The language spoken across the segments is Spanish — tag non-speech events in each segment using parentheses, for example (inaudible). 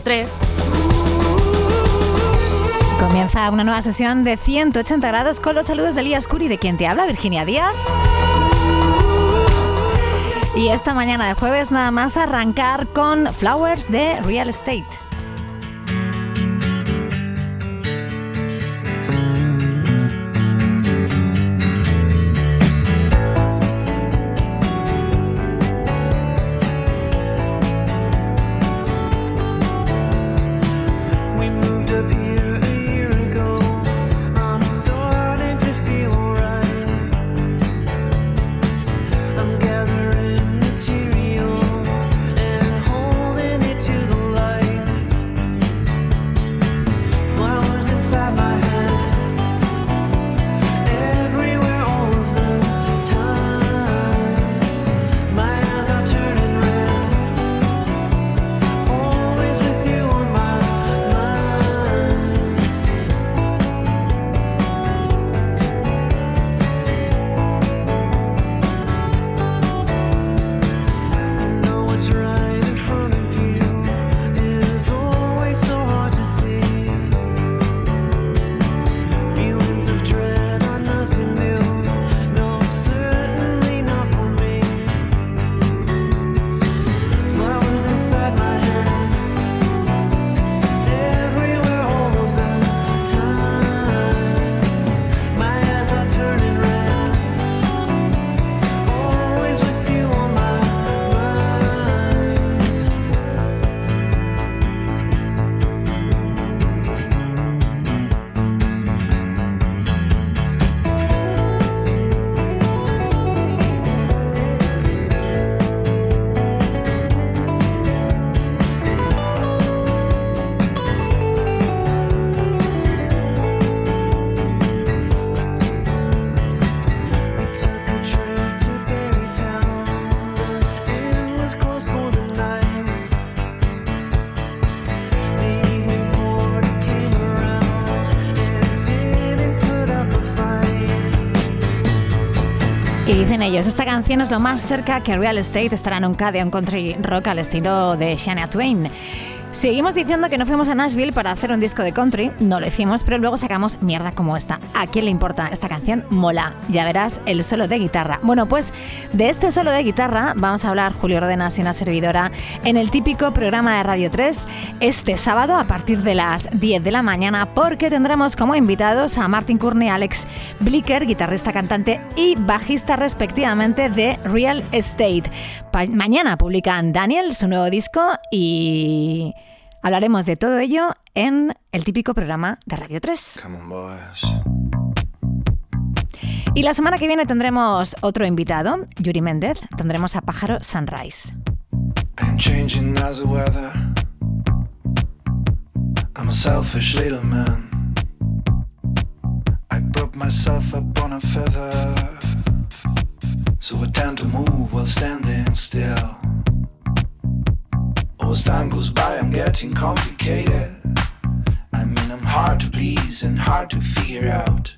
Radio 3. Comienza una nueva sesión de 180 grados con los saludos de Elías Curi, de quien te habla, Virginia Díaz. Y esta mañana de jueves nada más arrancar con Flowers de Real Estate. Ellos. Esta canción es lo más cerca que Real Estate estará nunca de un country rock al estilo de Shania Twain. Seguimos diciendo que no fuimos a Nashville para hacer un disco de country, no lo hicimos, pero luego sacamos mierda como esta. ¿A quién le importa? Esta canción mola, ya verás el solo de guitarra. Bueno, pues de este solo de guitarra vamos a hablar Julio Rodenas y una servidora en el típico programa de Radio 3 este sábado a partir de las 10 de la mañana porque tendremos como invitados a Martin Courtney, Alex Blicker, guitarrista, cantante y bajista respectivamente de Real Estate. mañana publican Daniel su nuevo disco y Hablaremos de todo ello en el típico programa de Radio 3. Y la semana que viene tendremos otro invitado, Yuri Méndez. Tendremos a Pájaro Sunrise. I'm changing as the weather. I'm a selfish little man. Myself up on a feather. So I tend to move while standing still. as time goes by, I'm getting complicated. I mean, I'm hard to please and hard to figure out.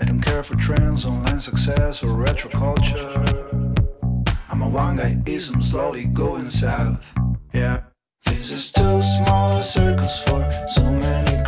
I don't care for trends, online success, or retro culture. I'm a one guy ism slowly going south. Yeah. This is too small a circles for so many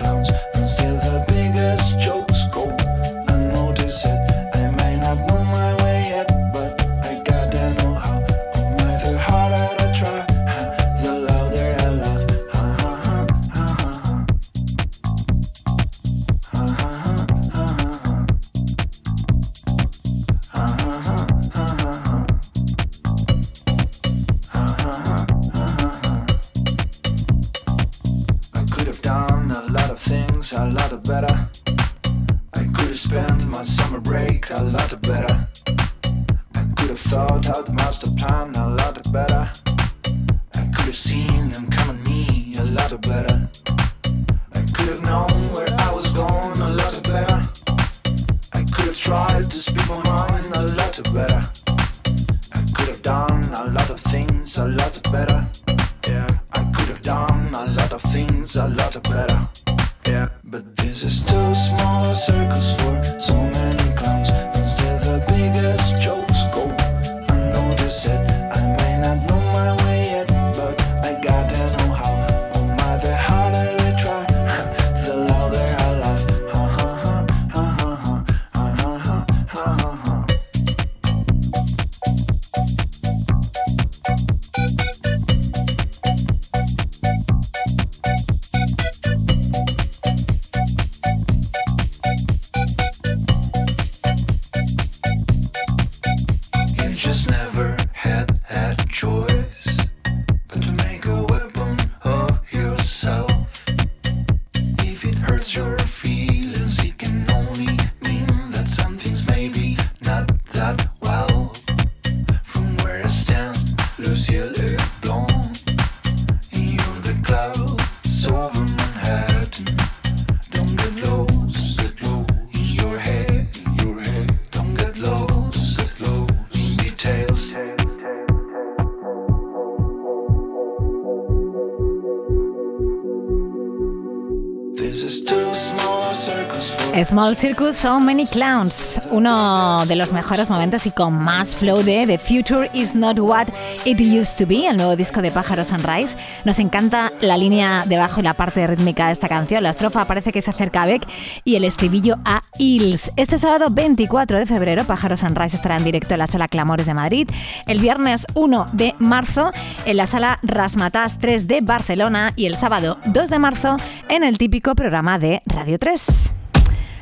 Small Circus, So Many Clowns, uno de los mejores momentos y con más flow de The Future Is Not What It Used to Be, el nuevo disco de Pájaro Sunrise. Nos encanta la línea debajo y la parte rítmica de esta canción. La estrofa parece que se acerca a Beck y el estribillo a Hills. Este sábado 24 de febrero, Pájaro Sunrise estará en directo en la sala Clamores de Madrid. El viernes 1 de marzo en la sala Rasmatas 3 de Barcelona y el sábado 2 de marzo en el típico programa de Radio 3.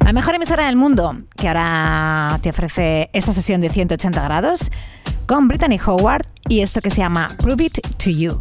La mejor emisora del mundo, que ahora te ofrece esta sesión de 180 grados, con Brittany Howard y esto que se llama Prove It to You.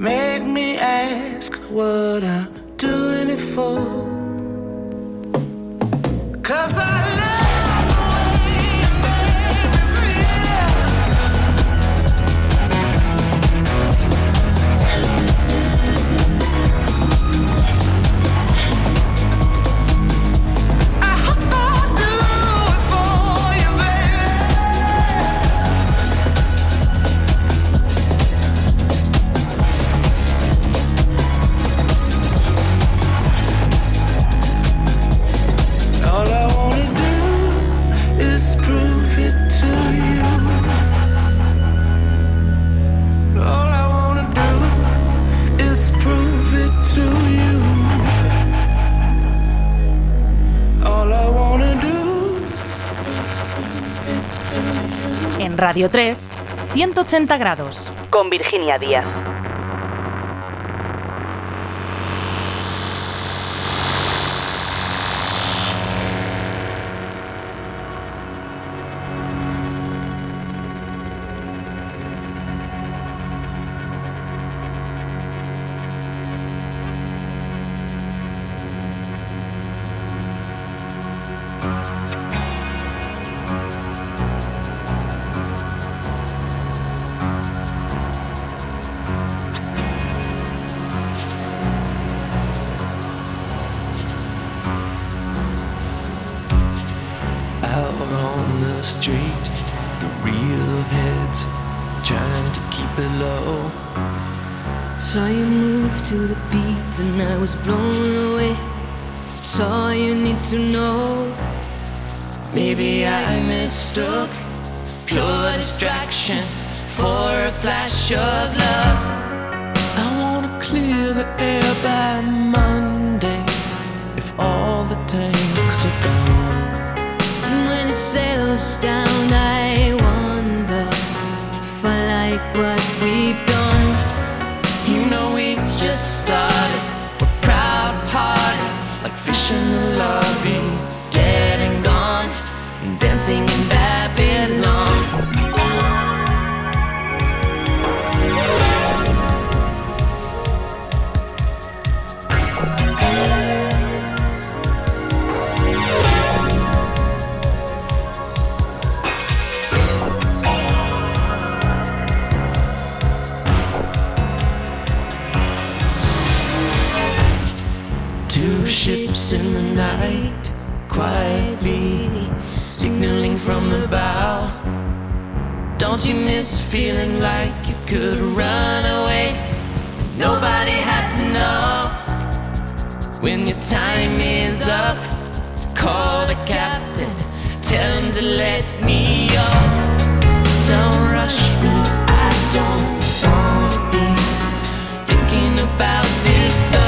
Make me ask what I'm doing it for. Cause I Radio 180 grados. Con Virginia Díaz. was blown away. It's all you need to know. Maybe I mistook pure distraction for a flash of love. I wanna clear the air by Monday if all the tanks are gone. And when it settles down, I wonder if I like what we've done. You know, we just started. from the bow. Don't you miss feeling like you could run away? Nobody had to know. When your time is up, call the captain, tell him to let me off. Don't rush me, I don't wanna be thinking about this stuff.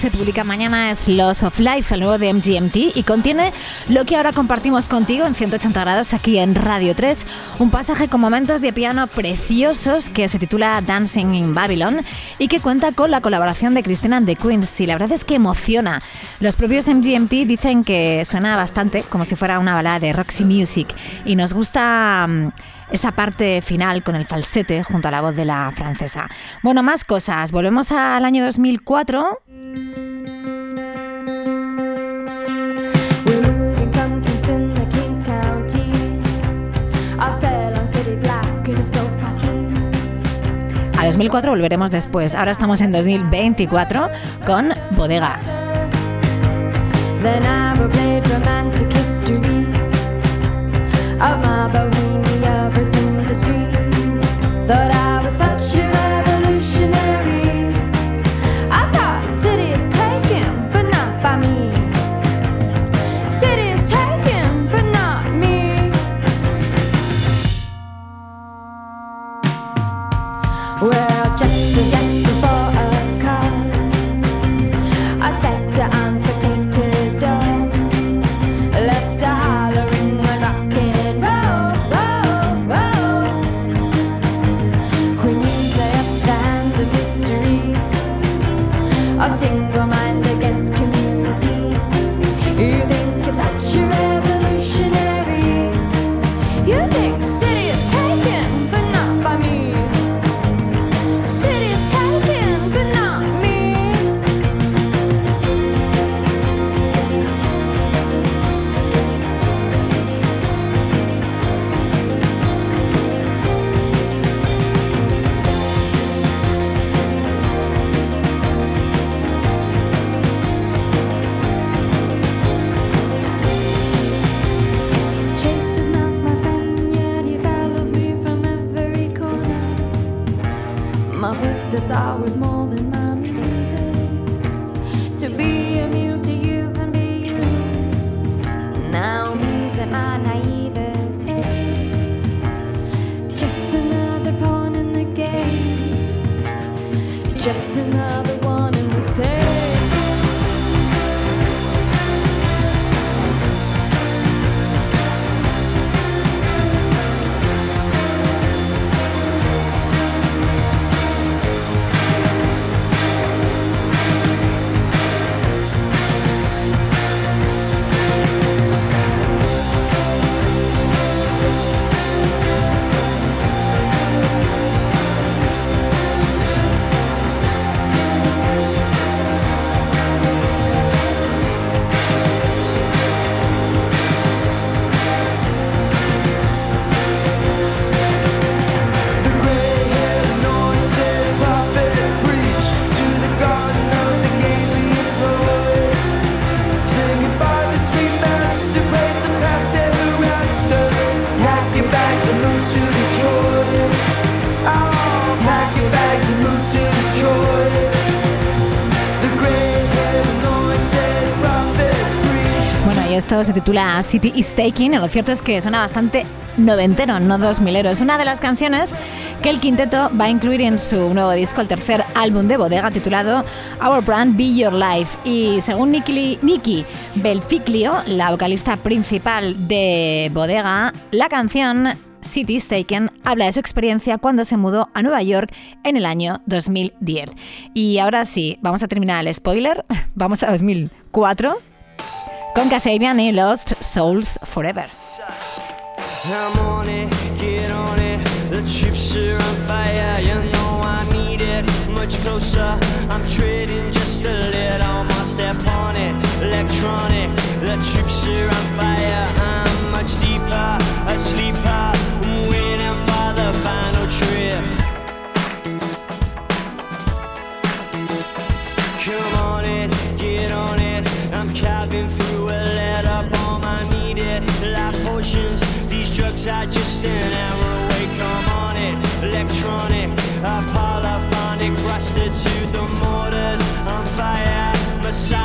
se publica mañana es Loss of Life, el nuevo de MGMT, y contiene lo que ahora compartimos contigo en 180 grados aquí en Radio 3, un pasaje con momentos de piano preciosos que se titula Dancing in Babylon y que cuenta con la colaboración de Cristina de Queens. Y la verdad es que emociona. Los propios MGMT dicen que suena bastante como si fuera una balada de Roxy Music y nos gusta. Mm, esa parte final con el falsete junto a la voz de la francesa. Bueno, más cosas. Volvemos al año 2004. A 2004 volveremos después. Ahora estamos en 2024 con Bodega. Se titula City is Taking. Lo cierto es que suena bastante noventero, no dos milero. Es una de las canciones que el quinteto va a incluir en su nuevo disco, el tercer álbum de bodega titulado Our Brand Be Your Life. Y según Nikki Belficlio, la vocalista principal de bodega, la canción City is Taken habla de su experiencia cuando se mudó a Nueva York en el año 2010. Y ahora sí, vamos a terminar el spoiler. (laughs) Vamos a 2004 con Kasabian y Lost Souls Forever. I'm options. These drugs are just an hour away. Come on it, electronic, a polyphonic, rusted to the mortars on fire. Messiah.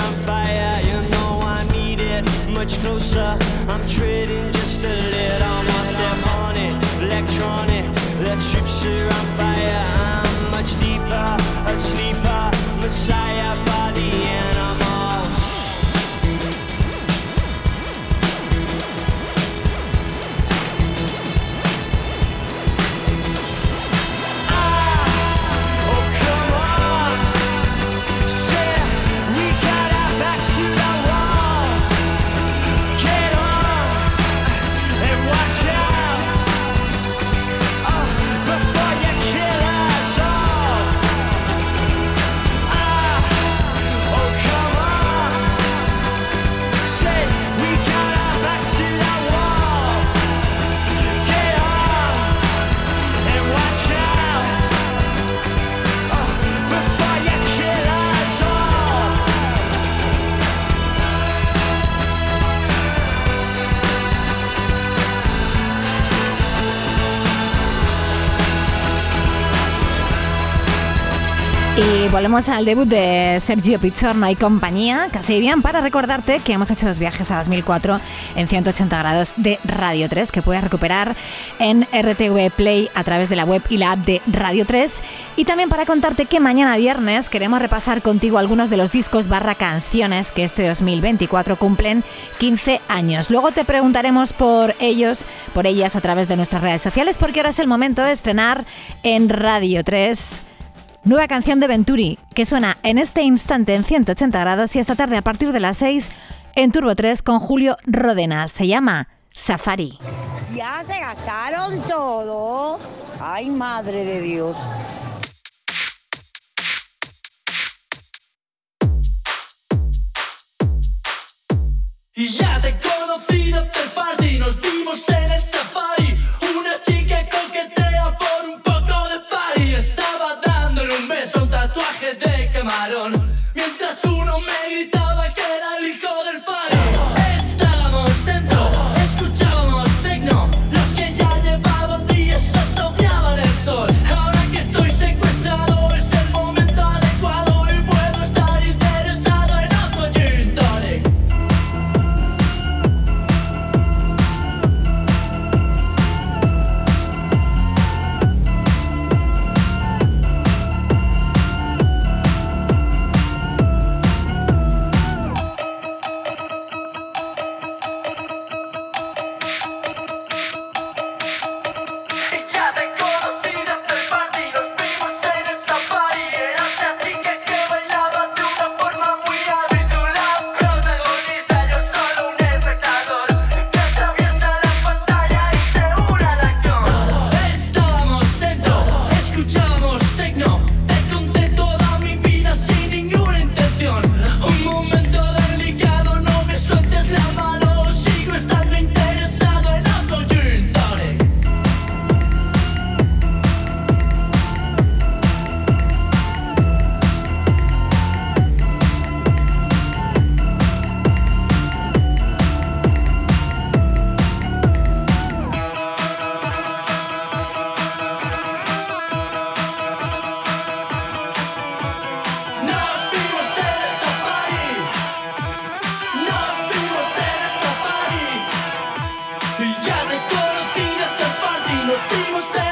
on fire, you know I need it much closer. I'm treading just a little more step on it, electronic. The troops are on fire, I'm much deeper, a sleeper, messiah. Volvemos al debut de Sergio Pizzorno y compañía, casi bien, para recordarte que hemos hecho dos viajes a 2004 en 180 grados de Radio 3, que puedes recuperar en RTV Play a través de la web y la app de Radio 3. Y también para contarte que mañana viernes queremos repasar contigo algunos de los discos barra canciones que este 2024 cumplen 15 años. Luego te preguntaremos por ellos, por ellas a través de nuestras redes sociales, porque ahora es el momento de estrenar en Radio 3 Nueva canción de Venturi que suena en este instante en 180 grados y esta tarde a partir de las 6 en Turbo 3 con Julio Rodenas. Se llama Safari. Ya se gastaron todo. Ay, madre de Dios. Y ya te Tú no.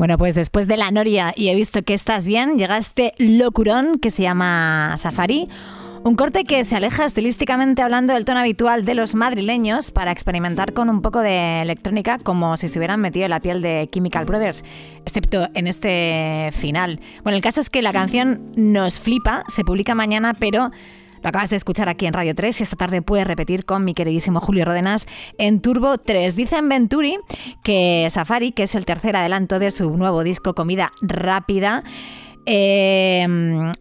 Bueno, pues después de la noria y he visto que estás bien, llega este locurón que se llama Safari. Un corte que se aleja estilísticamente hablando del tono habitual de los madrileños para experimentar con un poco de electrónica como si se hubieran metido en la piel de Chemical Brothers, excepto en este final. Bueno, el caso es que la canción nos flipa, se publica mañana, pero lo acabas de escuchar aquí en Radio 3 y esta tarde puedes repetir con mi queridísimo Julio Rodenas en Turbo 3. Dicen Venturi que Safari, que es el tercer adelanto de su nuevo disco Comida Rápida, eh,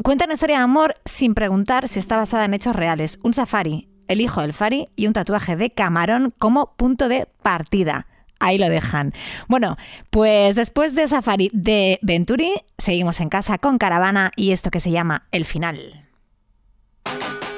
cuenta una historia de amor sin preguntar si está basada en hechos reales. Un safari, el hijo del Fari y un tatuaje de camarón como punto de partida. Ahí lo dejan. Bueno, pues después de Safari de Venturi, seguimos en casa con Caravana y esto que se llama El Final. ¿Tú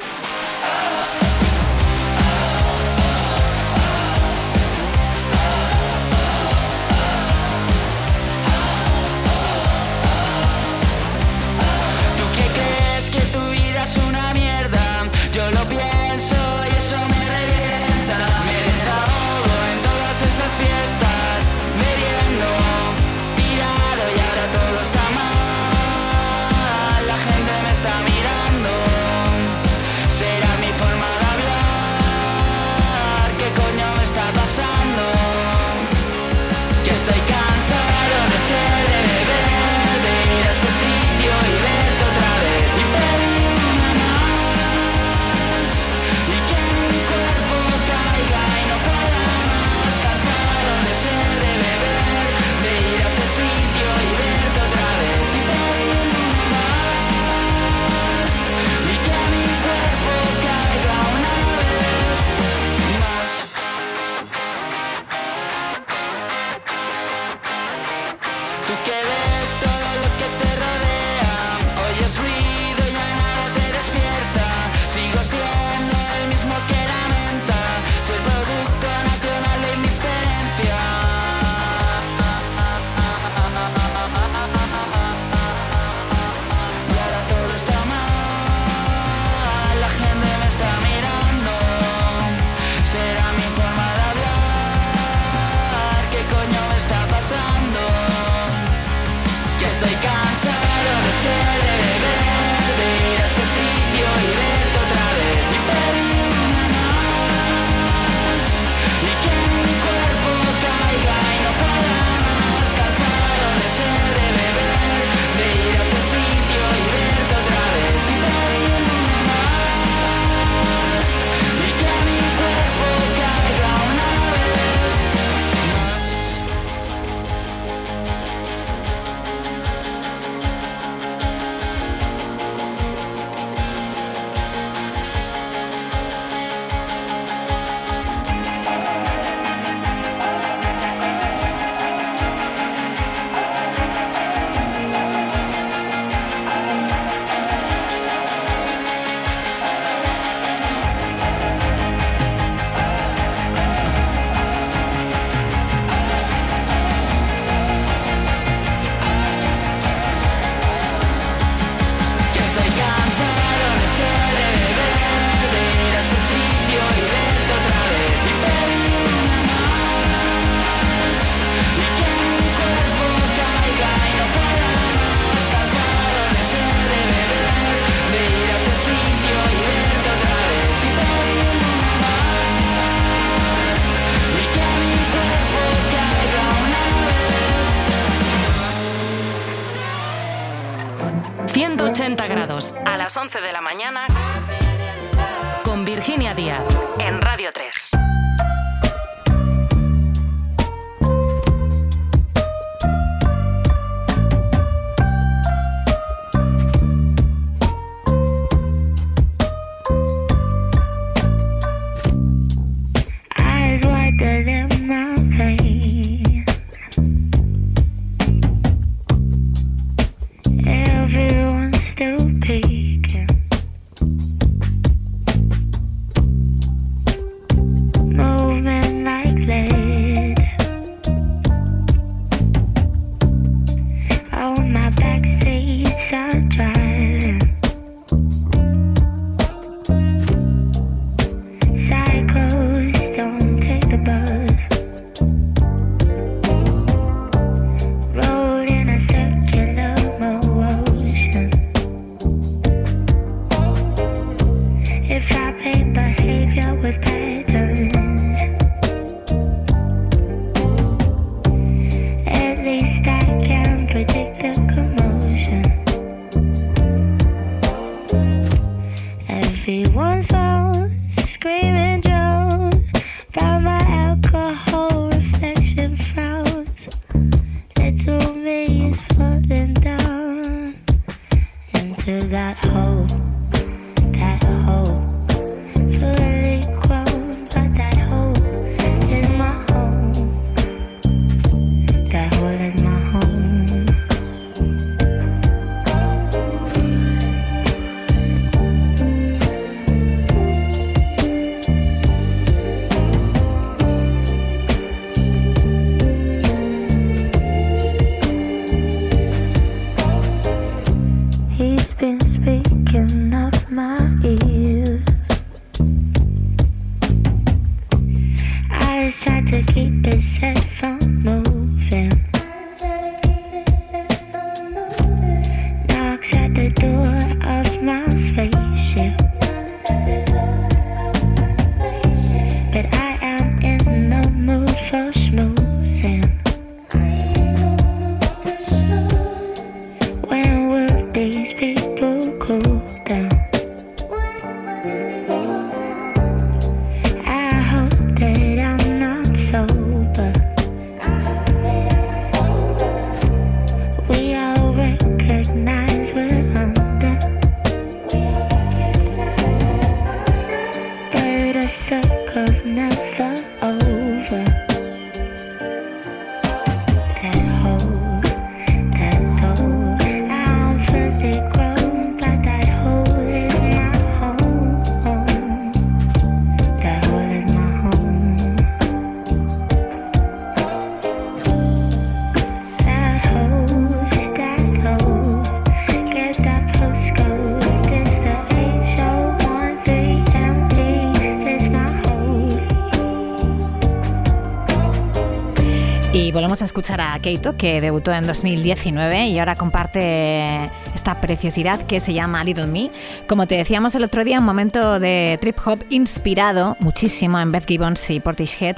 Keito, que debutó en 2019 y ahora comparte esta preciosidad que se llama Little Me. Como te decíamos el otro día, un momento de trip hop inspirado muchísimo en Beth Gibbons y Portishead,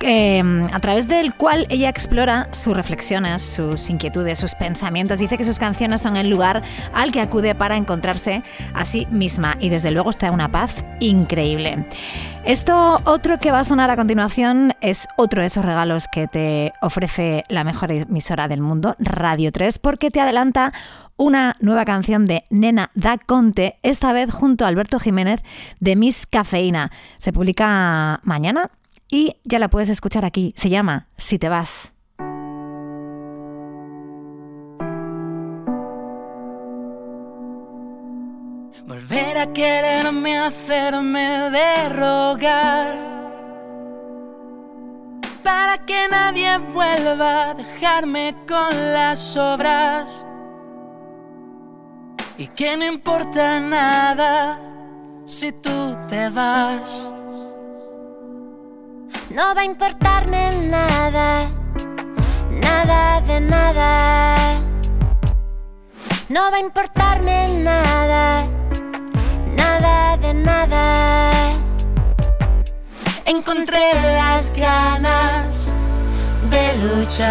eh, a través del cual ella explora sus reflexiones, sus inquietudes, sus pensamientos. Dice que sus canciones son el lugar al que acude para encontrarse a sí misma y desde luego está una paz increíble. Esto otro que va a sonar a continuación es otro de esos regalos que te ofrece la mejor emisora del mundo, Radio 3, porque te adelanta una nueva canción de Nena Da Conte, esta vez junto a Alberto Jiménez de Miss Cafeína. Se publica mañana y ya la puedes escuchar aquí. Se llama Si te vas. Volver a quererme, hacerme de rogar. Para que nadie vuelva a dejarme con las obras. Y que no importa nada si tú te vas. No va a importarme nada, nada de nada. No va a importarme nada, nada de nada. Encontré las ganas de luchar.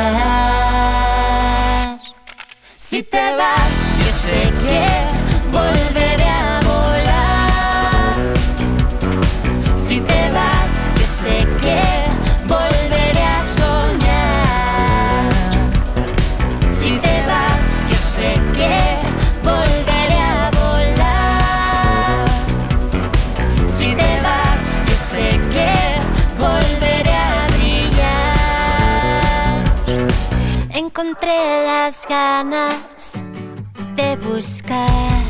Si te vas, yo sé que volverás. Las ganas de buscar.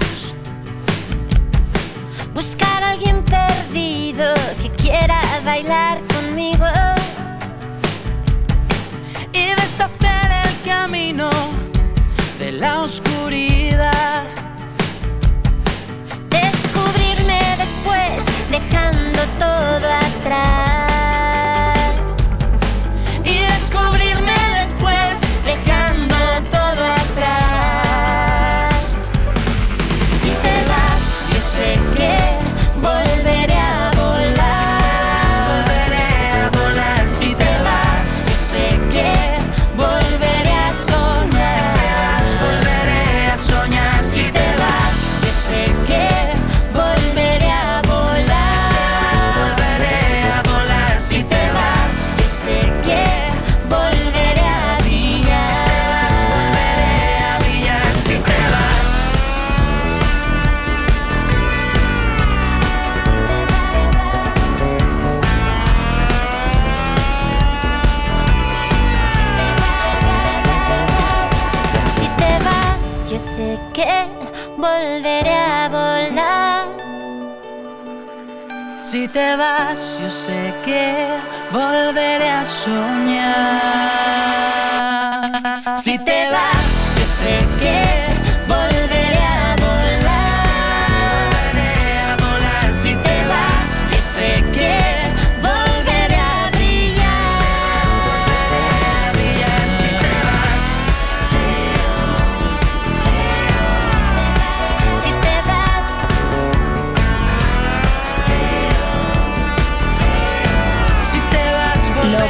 Buscar a alguien perdido que quiera bailar conmigo. y deshacer el camino de la oscuridad. Descubrirme después, dejando todo atrás. Te vas, yo sé que volveré a soñar. Si te vas, yo sé que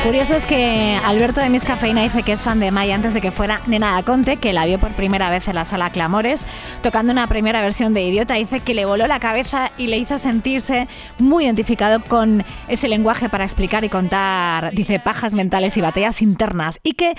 curioso es que Alberto de Miss Cafeína dice que es fan de Mai antes de que fuera Nena da Conte, que la vio por primera vez en la sala Clamores, tocando una primera versión de Idiota. Dice que le voló la cabeza y le hizo sentirse muy identificado con ese lenguaje para explicar y contar, dice, pajas mentales y batallas internas. Y que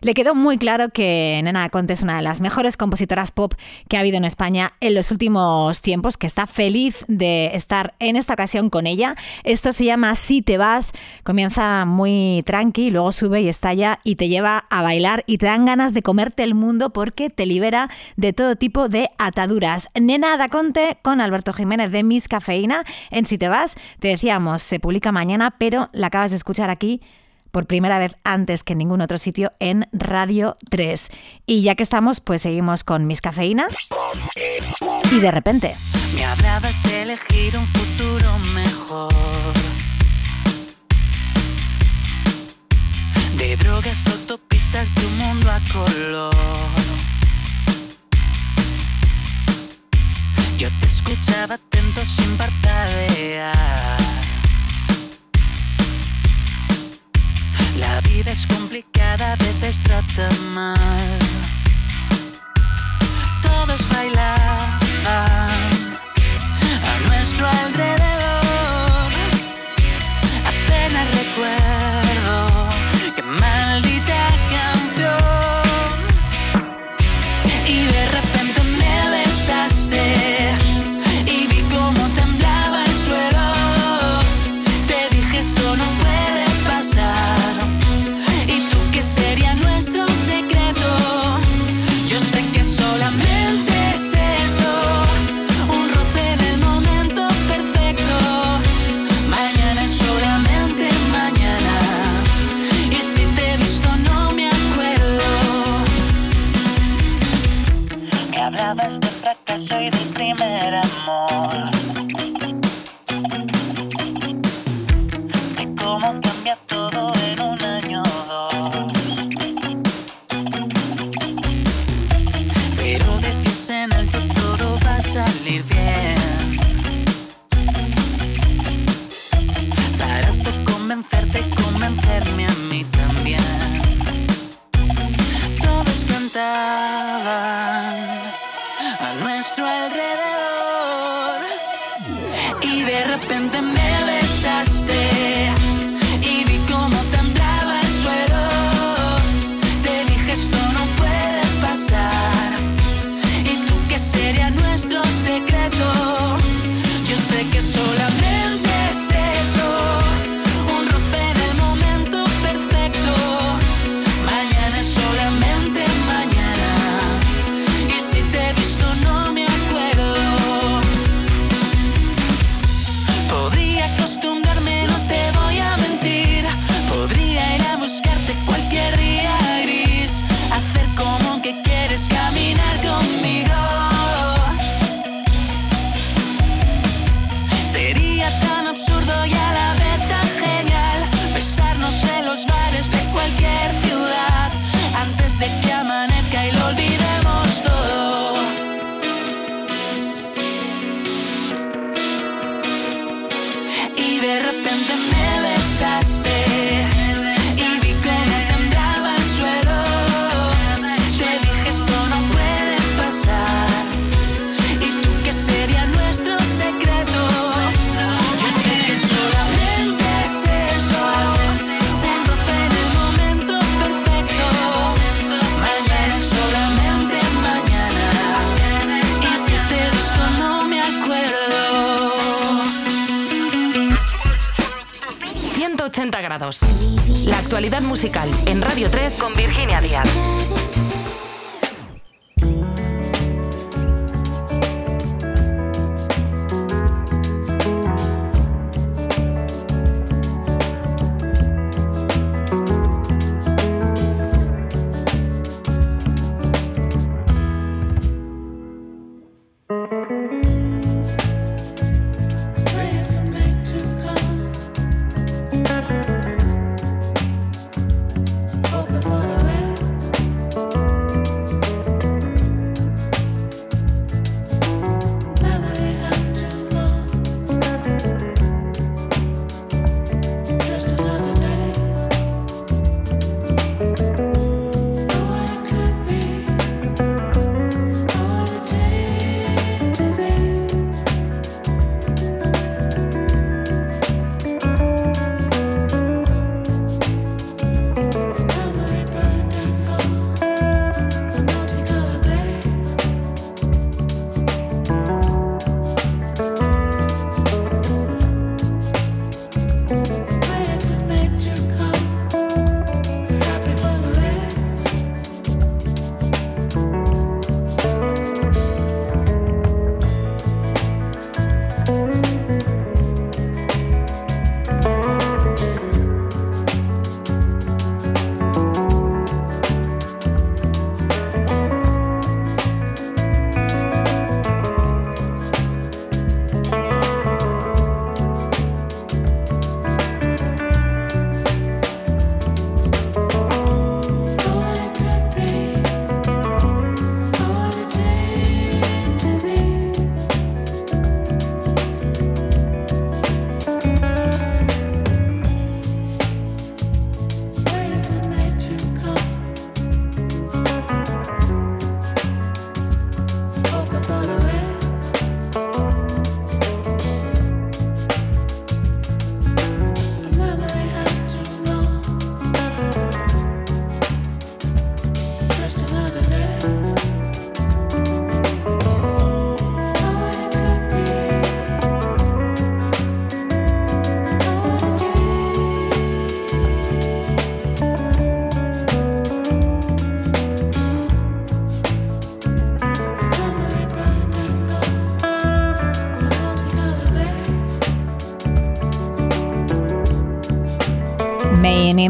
le quedó muy claro que Nena Conte es una de las mejores compositoras pop que ha habido en España en los últimos tiempos, que está feliz de estar en esta ocasión con ella. Esto se llama Si te vas, comienza muy tranqui, luego sube y estalla y te lleva a bailar y te dan ganas de comerte el mundo porque te libera de todo tipo de ataduras. Nena da Conte con Alberto Jiménez de Miss Cafeína en Si te vas, te decíamos, se publica mañana, pero la acabas de escuchar aquí por primera vez antes que en ningún otro sitio en Radio 3. Y ya que estamos, pues seguimos con Miss Cafeína. Y de repente, Me hablabas de elegir un futuro mejor. De drogas, autopistas, de un mundo a color. Yo te escuchaba atento sin parpadear. La vida es complicada, a veces trata mal. Todos bailaban a nuestro alrededor. on. La actualidad musical en Radio 3 con Virginia Díaz.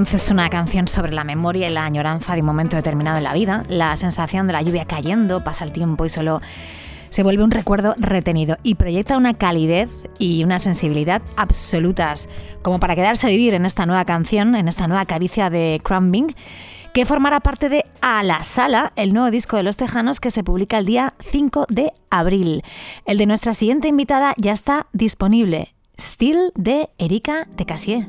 May Nymph es una canción sobre la memoria y la añoranza de un momento determinado en la vida, la sensación de la lluvia cayendo, pasa el tiempo y solo se vuelve un recuerdo retenido y proyecta una calidez y una sensibilidad absolutas, como para quedarse a vivir en esta nueva canción, en esta nueva caricia de Crumbing, que formará parte de A la Sala, el nuevo disco de los Tejanos que se publica el día 5 de abril. El de nuestra siguiente invitada ya está disponible, Still de Erika de Cassier.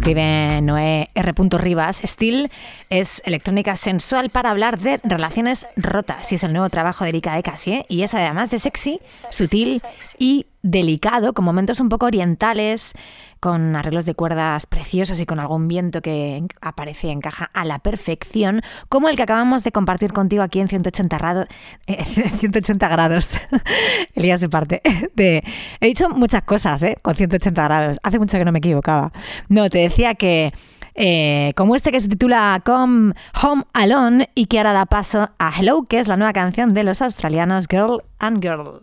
escribe Noé R. Rivas, Steel es electrónica sensual para hablar de relaciones rotas y es el nuevo trabajo de Erika de Cassier ¿eh? y es además de sexy, sutil y delicado, con momentos un poco orientales, con arreglos de cuerdas preciosos y con algún viento que aparece y encaja a la perfección, como el que acabamos de compartir contigo aquí en 180, eh, (laughs) grados. 180 grados. (laughs) Elías de parte. (laughs) De, he dicho muchas cosas, ¿eh? Con 180 grados. Hace mucho que no me equivocaba. No, te decía que... Eh, como este que se titula Come Home Alone y que ahora da paso a Hello, que es la nueva canción de los australianos Girl and Girl.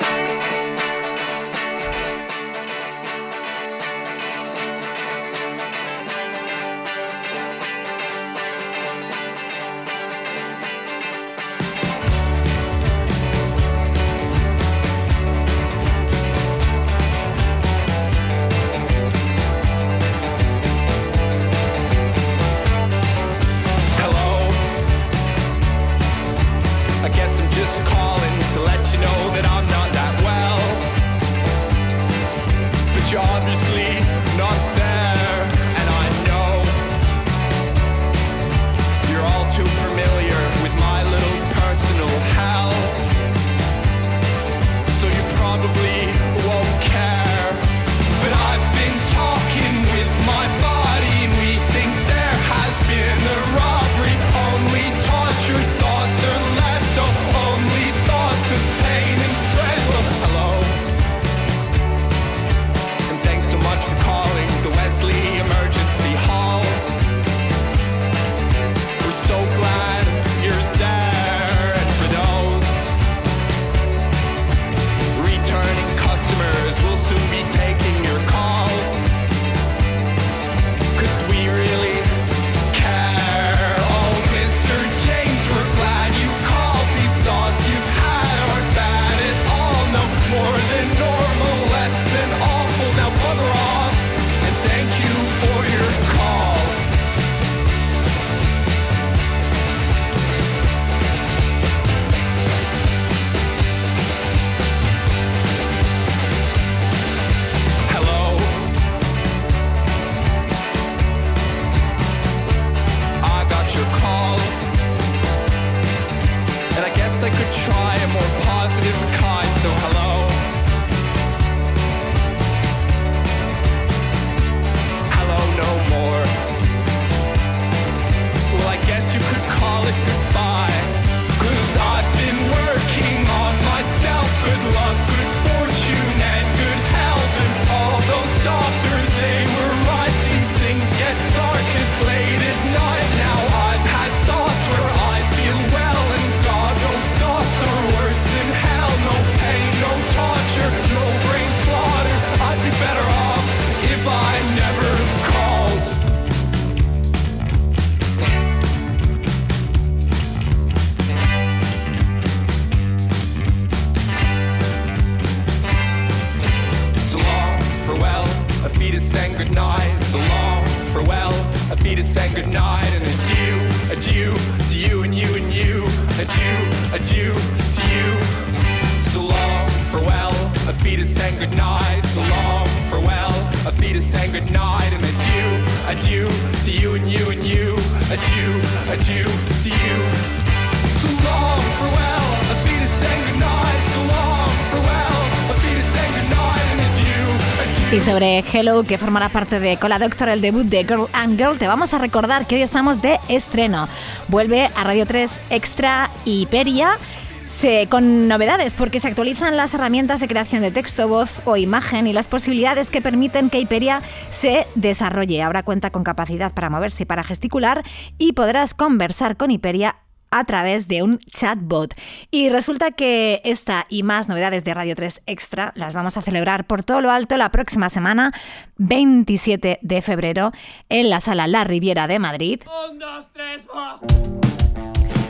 Sobre Hello, que formará parte de Cola Doctor, el debut de Girl and Girl, te vamos a recordar que hoy estamos de estreno. Vuelve a Radio 3 Extra y Peria. Se, con novedades porque se actualizan las herramientas de creación de texto, voz o imagen y las posibilidades que permiten que Hiperia se desarrolle. Ahora cuenta con capacidad para moverse y para gesticular y podrás conversar con Hiperia a través de un chatbot. Y resulta que esta y más novedades de Radio 3 Extra las vamos a celebrar por todo lo alto la próxima semana, 27 de febrero, en la sala La Riviera de Madrid. Un, dos, tres, va.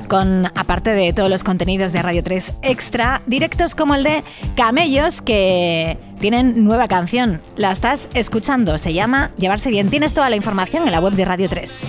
con, aparte de todos los contenidos de Radio 3 Extra, directos como el de Camellos, que tienen nueva canción. La estás escuchando, se llama Llevarse Bien. Tienes toda la información en la web de Radio 3.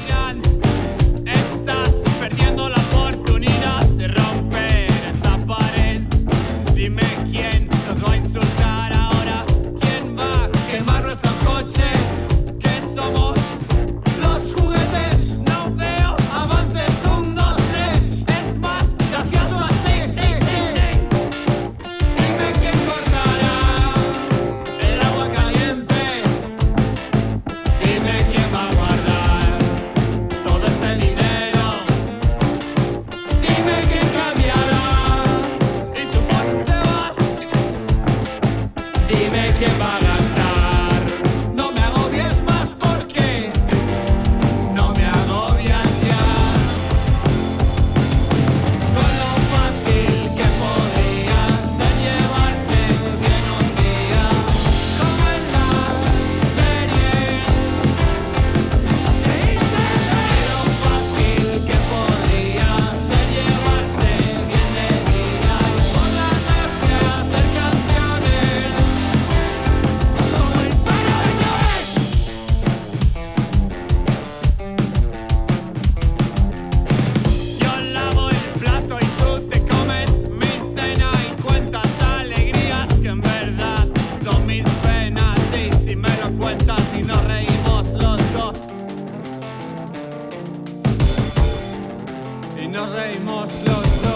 Nos reímos los dos.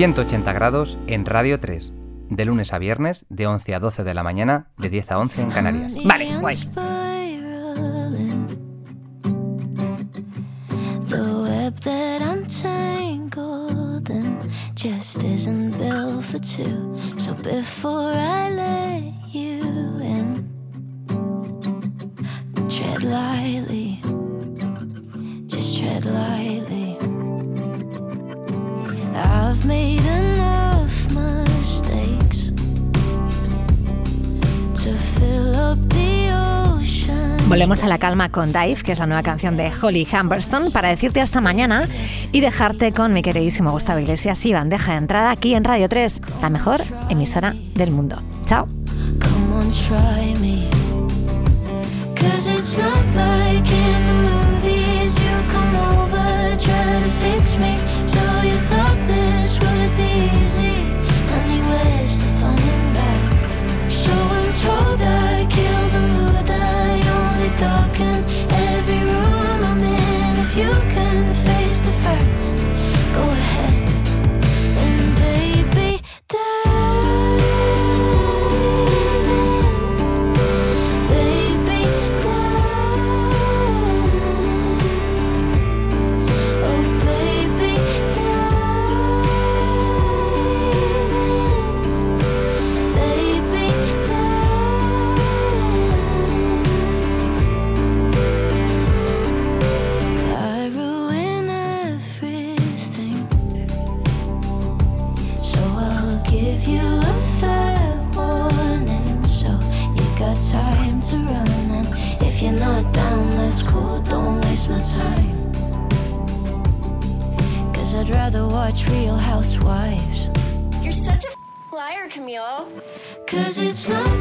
180 grados en Radio 3, de lunes a viernes, de 11 a 12 de la mañana, de 10 a 11 en Canarias. Vale, guay. spiraling. The web that I'm tangled in just isn't built for two. So before I let you in, tread lightly, just tread lightly. Volvemos a la calma con Dive, que es la nueva canción de Holly Humberston, para decirte hasta mañana y dejarte con mi queridísimo Gustavo Iglesias y bandeja de entrada aquí en Radio 3, la mejor emisora del mundo. Chao. Come try me dark and watch Real Housewives. You're such a liar, Camille. Cause it's not